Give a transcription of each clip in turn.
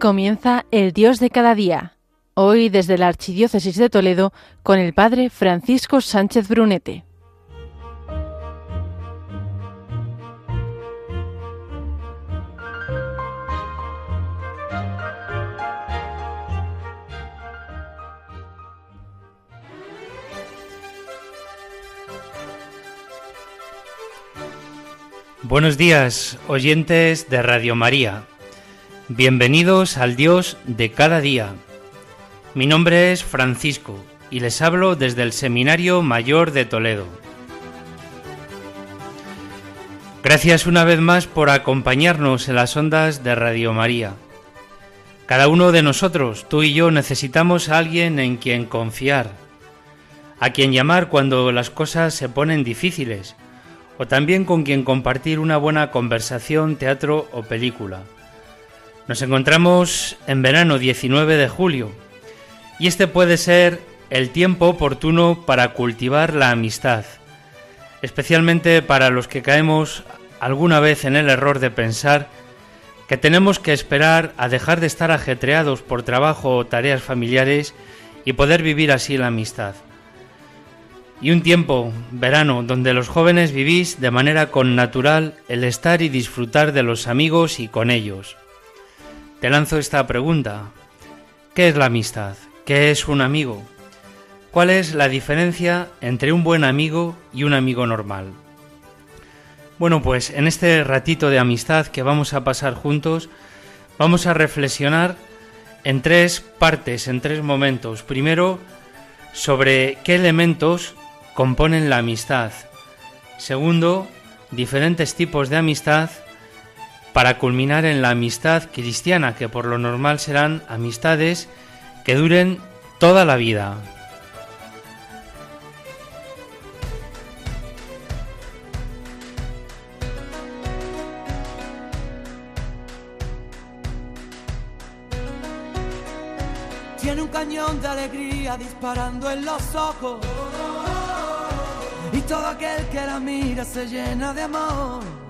Comienza el Dios de cada día. Hoy desde la Archidiócesis de Toledo con el Padre Francisco Sánchez Brunete. Buenos días, oyentes de Radio María. Bienvenidos al Dios de cada día. Mi nombre es Francisco y les hablo desde el Seminario Mayor de Toledo. Gracias una vez más por acompañarnos en las ondas de Radio María. Cada uno de nosotros, tú y yo, necesitamos a alguien en quien confiar, a quien llamar cuando las cosas se ponen difíciles, o también con quien compartir una buena conversación, teatro o película. Nos encontramos en verano 19 de julio y este puede ser el tiempo oportuno para cultivar la amistad, especialmente para los que caemos alguna vez en el error de pensar que tenemos que esperar a dejar de estar ajetreados por trabajo o tareas familiares y poder vivir así la amistad y un tiempo, verano, donde los jóvenes vivís de manera connatural el estar y disfrutar de los amigos y con ellos. Te lanzo esta pregunta. ¿Qué es la amistad? ¿Qué es un amigo? ¿Cuál es la diferencia entre un buen amigo y un amigo normal? Bueno, pues en este ratito de amistad que vamos a pasar juntos, vamos a reflexionar en tres partes, en tres momentos. Primero, sobre qué elementos componen la amistad. Segundo, diferentes tipos de amistad para culminar en la amistad cristiana, que por lo normal serán amistades que duren toda la vida. Tiene un cañón de alegría disparando en los ojos y todo aquel que la mira se llena de amor.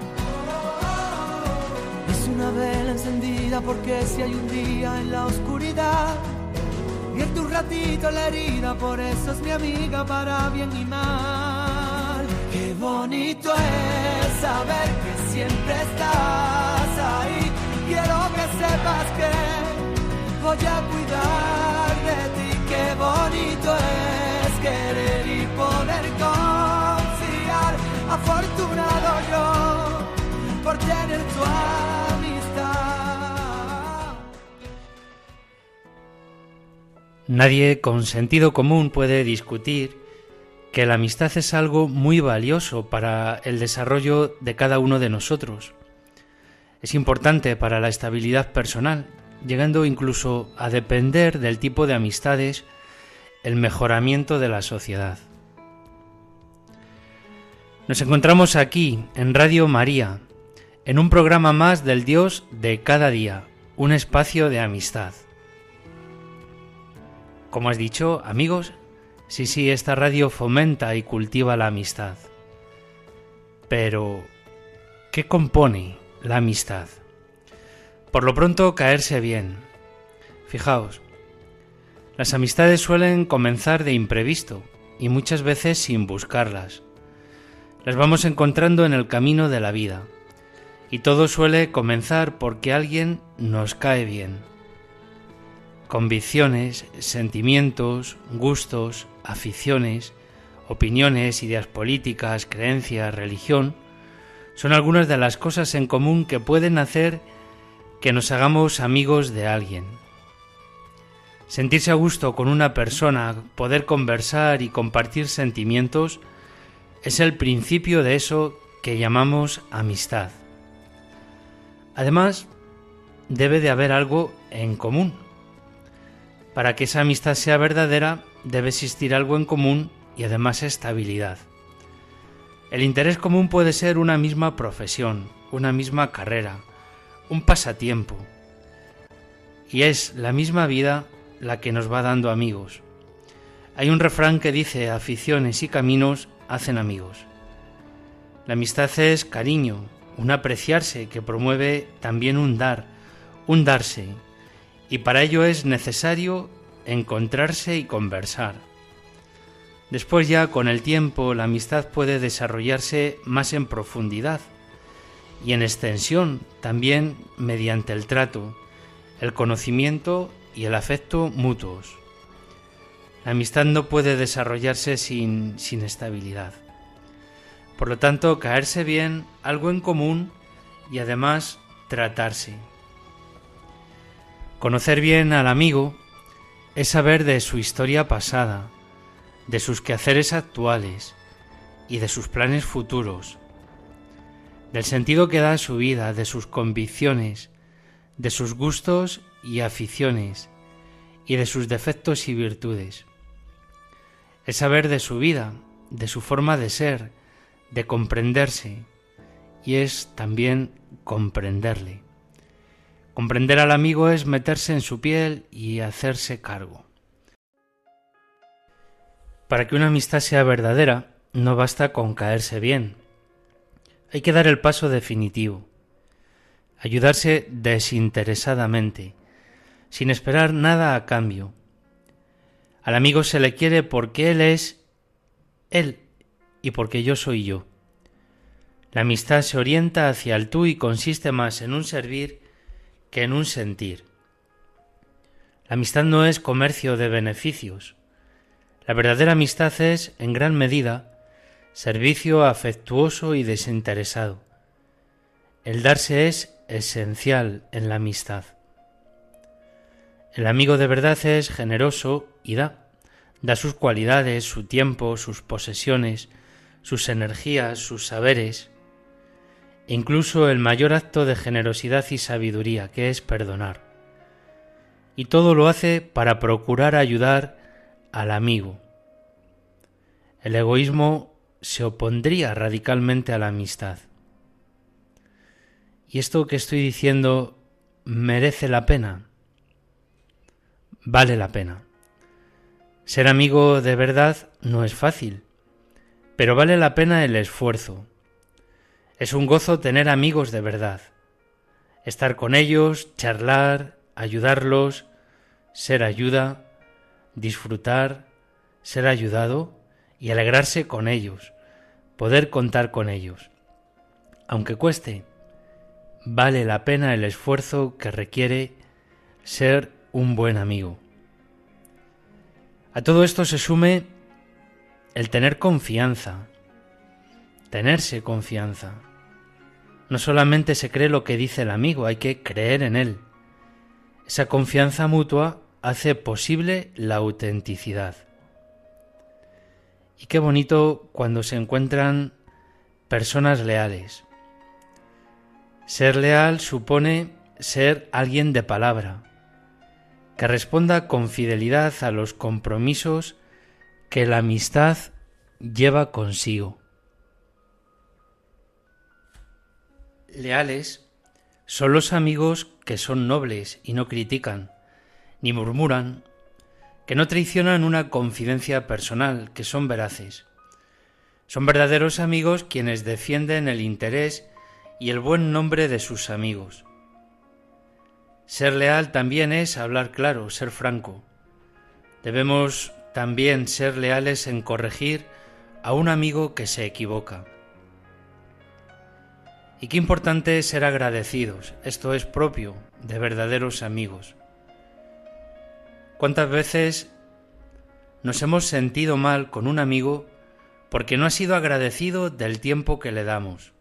Una vela encendida porque si hay un día en la oscuridad, vierte un ratito la herida, por eso es mi amiga para bien y mal. Qué bonito es saber que siempre estás ahí. Quiero que sepas que voy a cuidar Nadie con sentido común puede discutir que la amistad es algo muy valioso para el desarrollo de cada uno de nosotros. Es importante para la estabilidad personal, llegando incluso a depender del tipo de amistades el mejoramiento de la sociedad. Nos encontramos aquí, en Radio María, en un programa más del Dios de cada día, un espacio de amistad. Como has dicho, amigos, sí, sí, esta radio fomenta y cultiva la amistad. Pero, ¿qué compone la amistad? Por lo pronto, caerse bien. Fijaos, las amistades suelen comenzar de imprevisto y muchas veces sin buscarlas las vamos encontrando en el camino de la vida. Y todo suele comenzar porque alguien nos cae bien. Convicciones, sentimientos, gustos, aficiones, opiniones, ideas políticas, creencias, religión, son algunas de las cosas en común que pueden hacer que nos hagamos amigos de alguien. Sentirse a gusto con una persona, poder conversar y compartir sentimientos, es el principio de eso que llamamos amistad. Además, debe de haber algo en común. Para que esa amistad sea verdadera, debe existir algo en común y además estabilidad. El interés común puede ser una misma profesión, una misma carrera, un pasatiempo. Y es la misma vida la que nos va dando amigos. Hay un refrán que dice aficiones y caminos hacen amigos. La amistad es cariño, un apreciarse que promueve también un dar, un darse, y para ello es necesario encontrarse y conversar. Después ya con el tiempo la amistad puede desarrollarse más en profundidad y en extensión también mediante el trato, el conocimiento y el afecto mutuos. La amistad no puede desarrollarse sin, sin estabilidad. Por lo tanto, caerse bien, algo en común y además tratarse. Conocer bien al amigo es saber de su historia pasada, de sus quehaceres actuales y de sus planes futuros, del sentido que da a su vida, de sus convicciones, de sus gustos y aficiones, y de sus defectos y virtudes. Es saber de su vida, de su forma de ser, de comprenderse, y es también comprenderle. Comprender al amigo es meterse en su piel y hacerse cargo. Para que una amistad sea verdadera, no basta con caerse bien. Hay que dar el paso definitivo. Ayudarse desinteresadamente, sin esperar nada a cambio. Al amigo se le quiere porque él es él y porque yo soy yo. La amistad se orienta hacia el tú y consiste más en un servir que en un sentir. La amistad no es comercio de beneficios, la verdadera amistad es, en gran medida, servicio afectuoso y desinteresado. El darse es esencial en la amistad. El amigo de verdad es generoso y da. Da sus cualidades, su tiempo, sus posesiones, sus energías, sus saberes, incluso el mayor acto de generosidad y sabiduría, que es perdonar. Y todo lo hace para procurar ayudar al amigo. El egoísmo se opondría radicalmente a la amistad. ¿Y esto que estoy diciendo merece la pena? Vale la pena. Ser amigo de verdad no es fácil, pero vale la pena el esfuerzo. Es un gozo tener amigos de verdad, estar con ellos, charlar, ayudarlos, ser ayuda, disfrutar, ser ayudado y alegrarse con ellos, poder contar con ellos. Aunque cueste, vale la pena el esfuerzo que requiere ser un buen amigo. A todo esto se sume el tener confianza, tenerse confianza. No solamente se cree lo que dice el amigo, hay que creer en él. Esa confianza mutua hace posible la autenticidad. Y qué bonito cuando se encuentran personas leales. Ser leal supone ser alguien de palabra, que responda con fidelidad a los compromisos que la amistad lleva consigo. Leales son los amigos que son nobles y no critican, ni murmuran, que no traicionan una confidencia personal, que son veraces. Son verdaderos amigos quienes defienden el interés y el buen nombre de sus amigos. Ser leal también es hablar claro, ser franco. Debemos también ser leales en corregir a un amigo que se equivoca. Y qué importante es ser agradecidos, esto es propio de verdaderos amigos. ¿Cuántas veces nos hemos sentido mal con un amigo porque no ha sido agradecido del tiempo que le damos?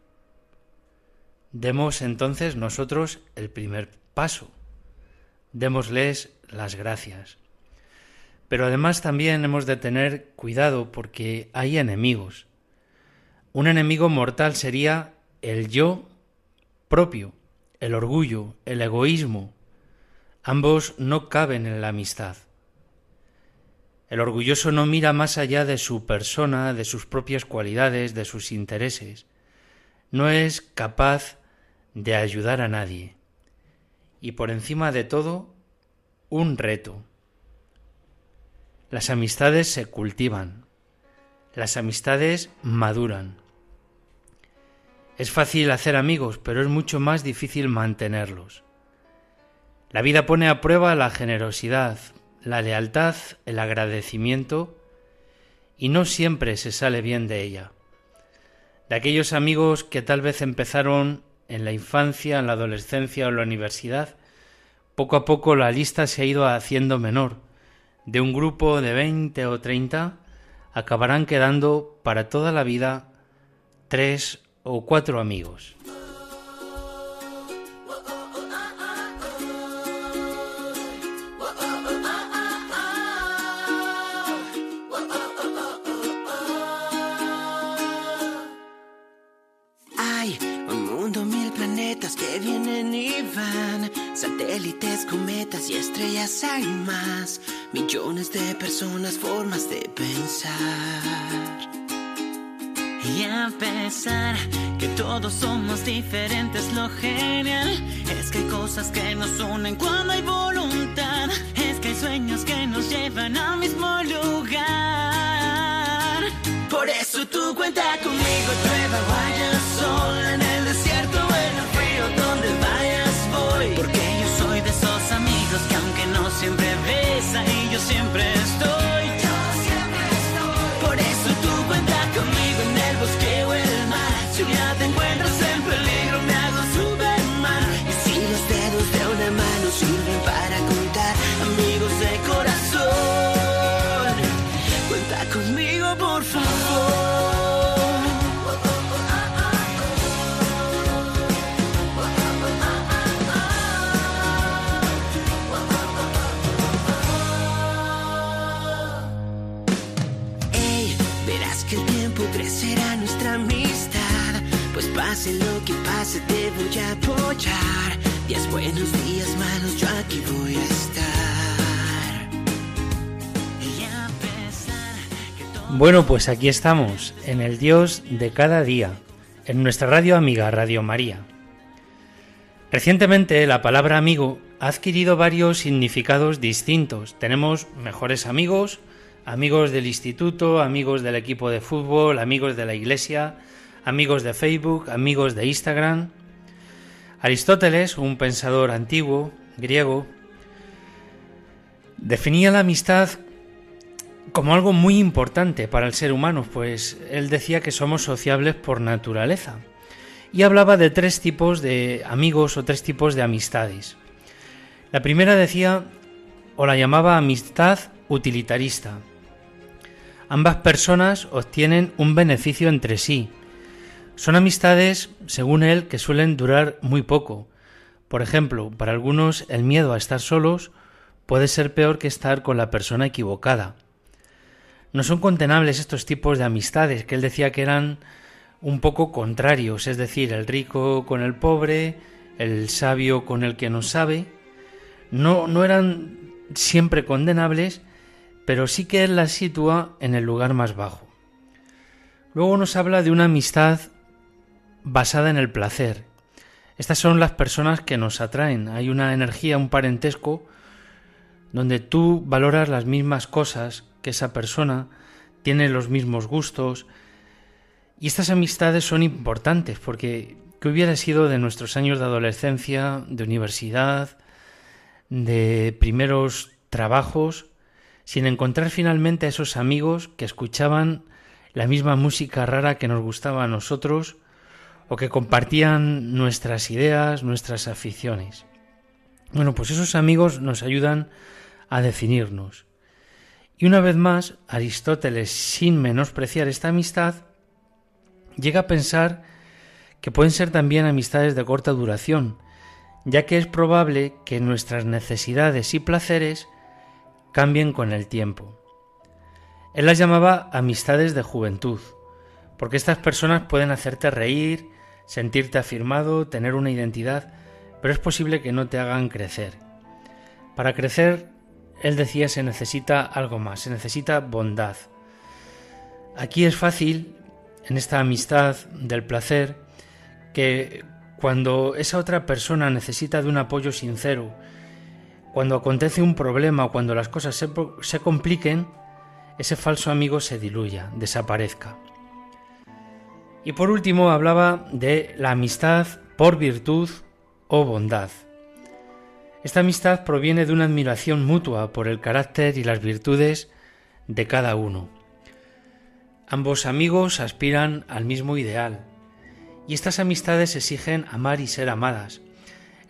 Demos entonces nosotros el primer paso. Démosles las gracias. Pero además también hemos de tener cuidado porque hay enemigos. Un enemigo mortal sería el yo propio, el orgullo, el egoísmo, ambos no caben en la amistad. El orgulloso no mira más allá de su persona, de sus propias cualidades, de sus intereses. No es capaz de ayudar a nadie. Y por encima de todo, un reto. Las amistades se cultivan. Las amistades maduran. Es fácil hacer amigos, pero es mucho más difícil mantenerlos. La vida pone a prueba la generosidad, la lealtad, el agradecimiento, y no siempre se sale bien de ella. De aquellos amigos que tal vez empezaron en la infancia, en la adolescencia o en la universidad, poco a poco la lista se ha ido haciendo menor. De un grupo de veinte o treinta acabarán quedando para toda la vida tres o cuatro amigos. Hay un mundo, mil planetas que vienen y van, satélites, cometas y estrellas hay más, millones de personas, formas de pensar. Y a pesar que todos somos diferentes, lo genial es que hay cosas que nos unen cuando hay voluntad. Es que hay sueños que nos llevan al mismo lugar. Por eso tú cuenta conmigo, llueva, vaya Bueno, pues aquí estamos, en el Dios de cada día, en nuestra radio amiga Radio María. Recientemente la palabra amigo ha adquirido varios significados distintos. Tenemos mejores amigos, amigos del instituto, amigos del equipo de fútbol, amigos de la iglesia, amigos de Facebook, amigos de Instagram. Aristóteles, un pensador antiguo, griego, definía la amistad como algo muy importante para el ser humano, pues él decía que somos sociables por naturaleza. Y hablaba de tres tipos de amigos o tres tipos de amistades. La primera decía, o la llamaba amistad utilitarista. Ambas personas obtienen un beneficio entre sí. Son amistades, según él, que suelen durar muy poco. Por ejemplo, para algunos el miedo a estar solos puede ser peor que estar con la persona equivocada. No son condenables estos tipos de amistades, que él decía que eran un poco contrarios, es decir, el rico con el pobre, el sabio con el que no sabe. No, no eran siempre condenables, pero sí que él las sitúa en el lugar más bajo. Luego nos habla de una amistad basada en el placer. Estas son las personas que nos atraen. Hay una energía, un parentesco, donde tú valoras las mismas cosas que esa persona, tiene los mismos gustos. Y estas amistades son importantes porque ¿qué hubiera sido de nuestros años de adolescencia, de universidad, de primeros trabajos, sin encontrar finalmente a esos amigos que escuchaban la misma música rara que nos gustaba a nosotros o que compartían nuestras ideas, nuestras aficiones. Bueno, pues esos amigos nos ayudan a definirnos. Y una vez más, Aristóteles, sin menospreciar esta amistad, llega a pensar que pueden ser también amistades de corta duración, ya que es probable que nuestras necesidades y placeres cambien con el tiempo. Él las llamaba amistades de juventud, porque estas personas pueden hacerte reír, sentirte afirmado, tener una identidad, pero es posible que no te hagan crecer. Para crecer, él decía, se necesita algo más, se necesita bondad. Aquí es fácil, en esta amistad del placer, que cuando esa otra persona necesita de un apoyo sincero, cuando acontece un problema o cuando las cosas se, se compliquen, ese falso amigo se diluya, desaparezca. Y por último hablaba de la amistad por virtud o bondad. Esta amistad proviene de una admiración mutua por el carácter y las virtudes de cada uno. Ambos amigos aspiran al mismo ideal, y estas amistades exigen amar y ser amadas.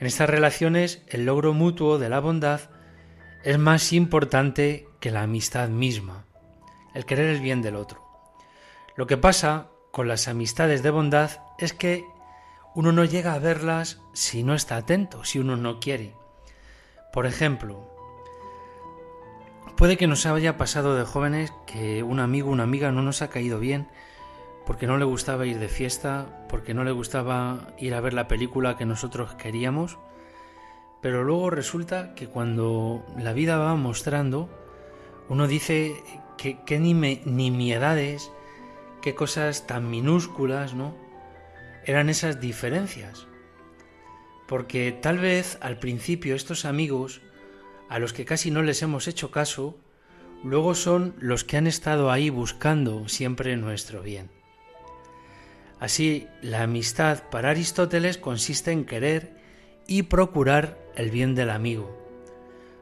En estas relaciones el logro mutuo de la bondad es más importante que la amistad misma, el querer el bien del otro. Lo que pasa con las amistades de bondad es que uno no llega a verlas si no está atento, si uno no quiere. Por ejemplo, puede que nos haya pasado de jóvenes que un amigo o una amiga no nos ha caído bien porque no le gustaba ir de fiesta, porque no le gustaba ir a ver la película que nosotros queríamos, pero luego resulta que cuando la vida va mostrando, uno dice que, ni nimiedades, qué cosas tan minúsculas, ¿no? Eran esas diferencias. Porque tal vez al principio estos amigos, a los que casi no les hemos hecho caso, luego son los que han estado ahí buscando siempre nuestro bien. Así, la amistad para Aristóteles consiste en querer y procurar el bien del amigo,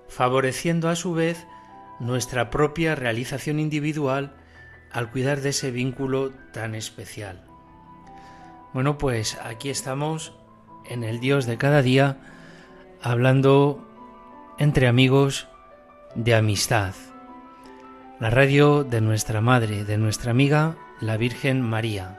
favoreciendo a su vez nuestra propia realización individual al cuidar de ese vínculo tan especial. Bueno, pues aquí estamos en el Dios de cada día, hablando entre amigos de amistad. La radio de nuestra madre, de nuestra amiga, la Virgen María.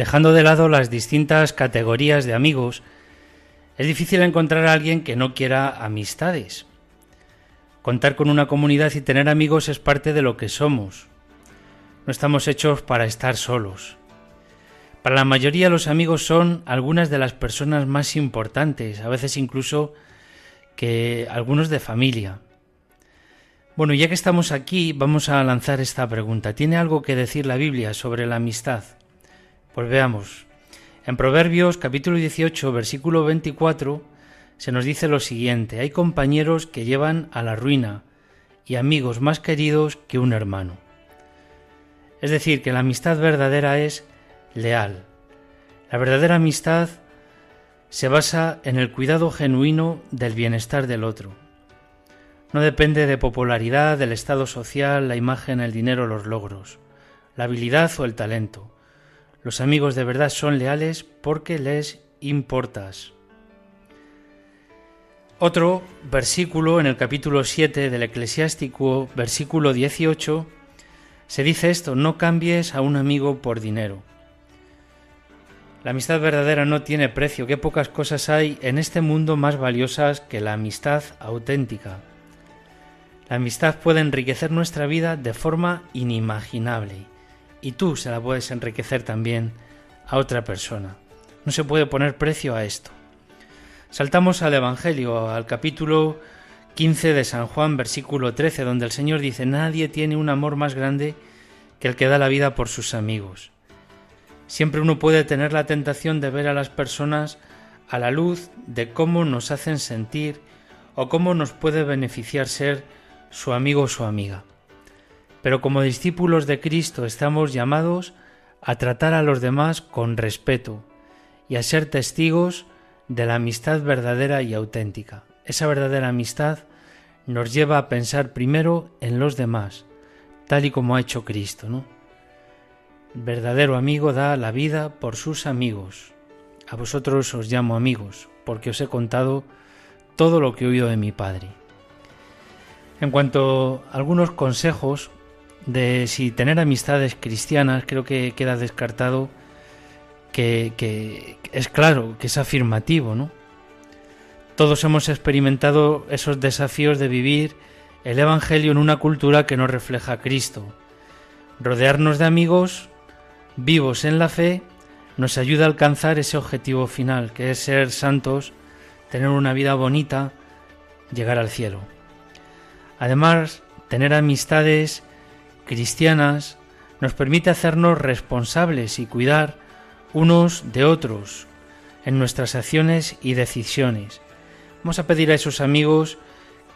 Dejando de lado las distintas categorías de amigos, es difícil encontrar a alguien que no quiera amistades. Contar con una comunidad y tener amigos es parte de lo que somos. No estamos hechos para estar solos. Para la mayoría los amigos son algunas de las personas más importantes, a veces incluso que algunos de familia. Bueno, ya que estamos aquí, vamos a lanzar esta pregunta. ¿Tiene algo que decir la Biblia sobre la amistad? Pues veamos. En Proverbios capítulo 18, versículo 24, se nos dice lo siguiente, hay compañeros que llevan a la ruina y amigos más queridos que un hermano. Es decir, que la amistad verdadera es leal. La verdadera amistad se basa en el cuidado genuino del bienestar del otro. No depende de popularidad, del estado social, la imagen, el dinero, los logros, la habilidad o el talento. Los amigos de verdad son leales porque les importas. Otro versículo en el capítulo 7 del Eclesiástico, versículo 18, se dice esto, no cambies a un amigo por dinero. La amistad verdadera no tiene precio, qué pocas cosas hay en este mundo más valiosas que la amistad auténtica. La amistad puede enriquecer nuestra vida de forma inimaginable y tú se la puedes enriquecer también a otra persona. No se puede poner precio a esto. Saltamos al Evangelio, al capítulo 15 de San Juan, versículo 13, donde el Señor dice, Nadie tiene un amor más grande que el que da la vida por sus amigos. Siempre uno puede tener la tentación de ver a las personas a la luz de cómo nos hacen sentir o cómo nos puede beneficiar ser su amigo o su amiga. Pero como discípulos de Cristo estamos llamados a tratar a los demás con respeto y a ser testigos de la amistad verdadera y auténtica. Esa verdadera amistad nos lleva a pensar primero en los demás, tal y como ha hecho Cristo, ¿no? verdadero amigo da la vida por sus amigos. A vosotros os llamo amigos, porque os he contado todo lo que he oído de mi Padre. En cuanto a algunos consejos de si tener amistades cristianas, creo que queda descartado que, es claro, que es afirmativo, ¿no? Todos hemos experimentado esos desafíos de vivir el Evangelio en una cultura que no refleja a Cristo. Rodearnos de amigos vivos en la fe nos ayuda a alcanzar ese objetivo final, que es ser santos, tener una vida bonita, llegar al cielo. Además, tener amistades cristianas nos permite hacernos responsables y cuidar unos de otros en nuestras acciones y decisiones. Vamos a pedir a esos amigos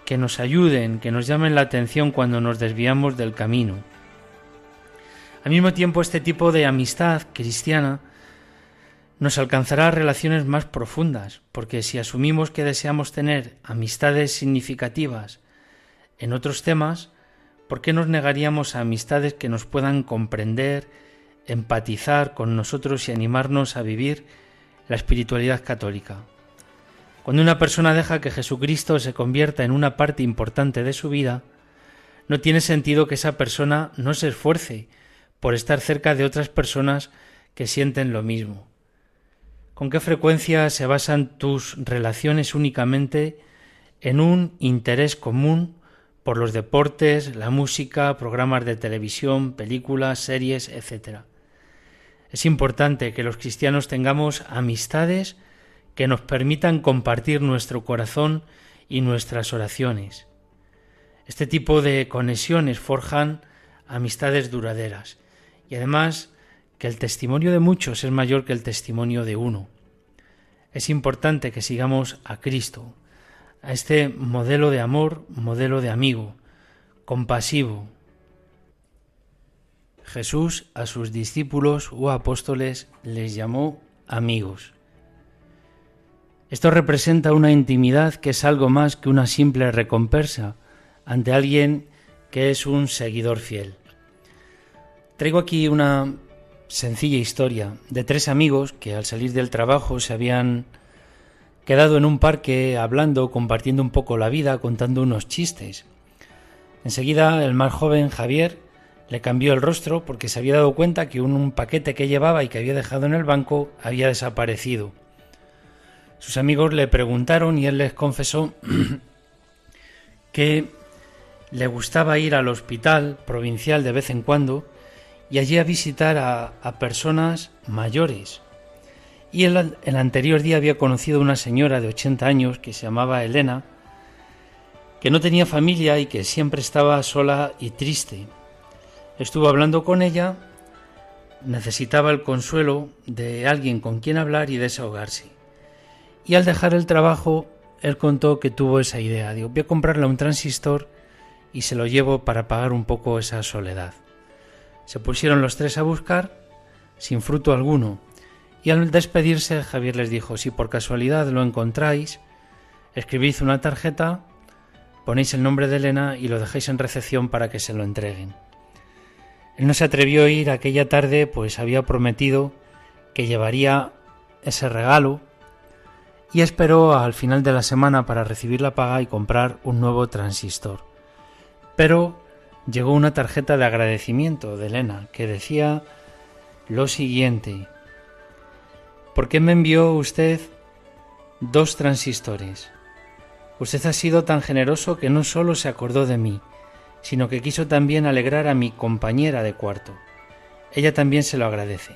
que nos ayuden, que nos llamen la atención cuando nos desviamos del camino. Al mismo tiempo, este tipo de amistad cristiana nos alcanzará relaciones más profundas, porque si asumimos que deseamos tener amistades significativas en otros temas, ¿por qué nos negaríamos a amistades que nos puedan comprender, empatizar con nosotros y animarnos a vivir la espiritualidad católica? Cuando una persona deja que Jesucristo se convierta en una parte importante de su vida, no tiene sentido que esa persona no se esfuerce por estar cerca de otras personas que sienten lo mismo. ¿Con qué frecuencia se basan tus relaciones únicamente en un interés común por los deportes, la música, programas de televisión, películas, series, etc. Es importante que los cristianos tengamos amistades que nos permitan compartir nuestro corazón y nuestras oraciones. Este tipo de conexiones forjan amistades duraderas y además que el testimonio de muchos es mayor que el testimonio de uno. Es importante que sigamos a Cristo, a este modelo de amor, modelo de amigo, compasivo. Jesús a sus discípulos o apóstoles les llamó amigos. Esto representa una intimidad que es algo más que una simple recompensa ante alguien que es un seguidor fiel. Traigo aquí una sencilla historia de tres amigos que al salir del trabajo se habían quedado en un parque hablando, compartiendo un poco la vida, contando unos chistes. Enseguida el más joven, Javier, le cambió el rostro porque se había dado cuenta que un, paquete que llevaba y que había dejado en el banco había desaparecido. Sus amigos le preguntaron y él les confesó que le gustaba ir al hospital provincial de vez en cuando y allí a visitar a, personas mayores. Y el, anterior día había conocido a una señora de 80 años que se llamaba Elena, que no tenía familia y que siempre estaba sola y triste. Estuvo hablando con ella, necesitaba el consuelo de alguien con quien hablar y desahogarse. Y al dejar el trabajo, él contó que tuvo esa idea. Digo, voy a comprarle un transistor y se lo llevo para pagar un poco esa soledad. Se pusieron los tres a buscar, sin fruto alguno, y al despedirse Javier les dijo, si por casualidad lo encontráis, escribid una tarjeta, ponéis el nombre de Elena y lo dejáis en recepción para que se lo entreguen. Él no se atrevió a ir aquella tarde, pues había prometido que llevaría ese regalo y esperó al final de la semana para recibir la paga y comprar un nuevo transistor. Pero llegó una tarjeta de agradecimiento de Elena que decía lo siguiente. ¿Por qué me envió usted dos transistores? Usted ha sido tan generoso que no solo se acordó de mí, sino que quiso también alegrar a mi compañera de cuarto. Ella también se lo agradece.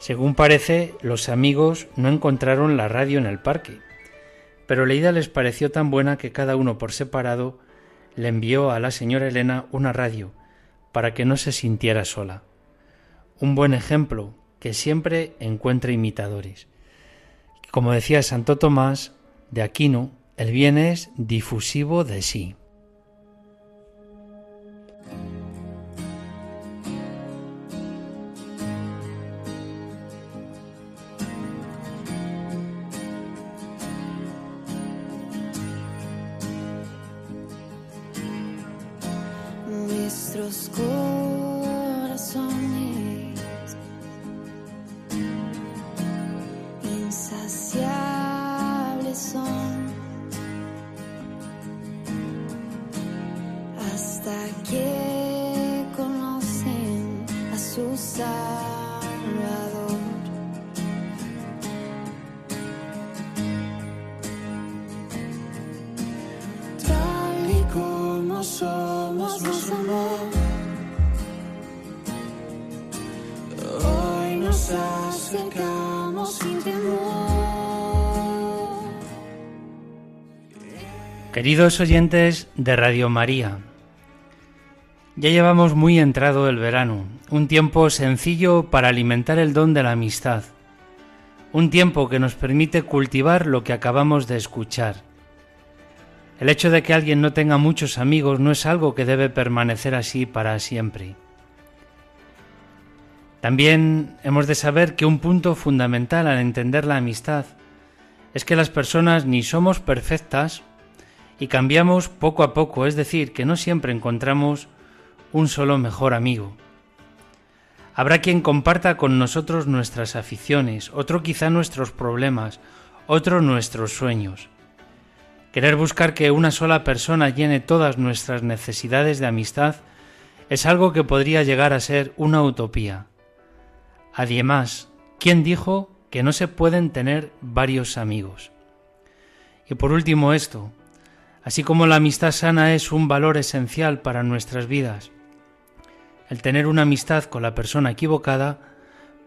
Según parece, los amigos no encontraron la radio en el parque, pero Leida les pareció tan buena que cada uno por separado le envió a la señora Elena una radio para que no se sintiera sola. Un buen ejemplo que siempre encuentra imitadores. Como decía Santo Tomás de Aquino, el bien es difusivo de sí. Queridos oyentes de Radio María, ya llevamos muy entrado el verano, un tiempo sencillo para alimentar el don de la amistad, un tiempo que nos permite cultivar lo que acabamos de escuchar. El hecho de que alguien no tenga muchos amigos no es algo que debe permanecer así para siempre. También hemos de saber que un punto fundamental al entender la amistad es que las personas ni somos perfectas y cambiamos poco a poco, es decir, que no siempre encontramos un solo mejor amigo. Habrá quien comparta con nosotros nuestras aficiones, otro quizá nuestros problemas, otro nuestros sueños. Querer buscar que una sola persona llene todas nuestras necesidades de amistad es algo que podría llegar a ser una utopía. Además, ¿quién dijo que no se pueden tener varios amigos? Y por último esto, así como la amistad sana es un valor esencial para nuestras vidas, el tener una amistad con la persona equivocada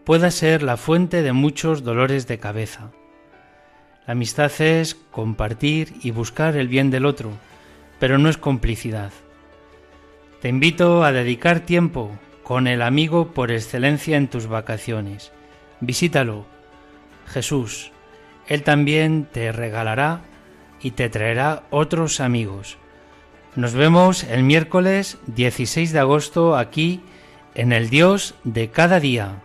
pueda ser la fuente de muchos dolores de cabeza. La amistad es compartir y buscar el bien del otro, pero no es complicidad. Te invito a dedicar tiempo con el amigo por excelencia en tus vacaciones. Visítalo, Jesús. Él también te regalará y te traerá otros amigos. Nos vemos el miércoles 16 de agosto aquí en el Dios de cada día.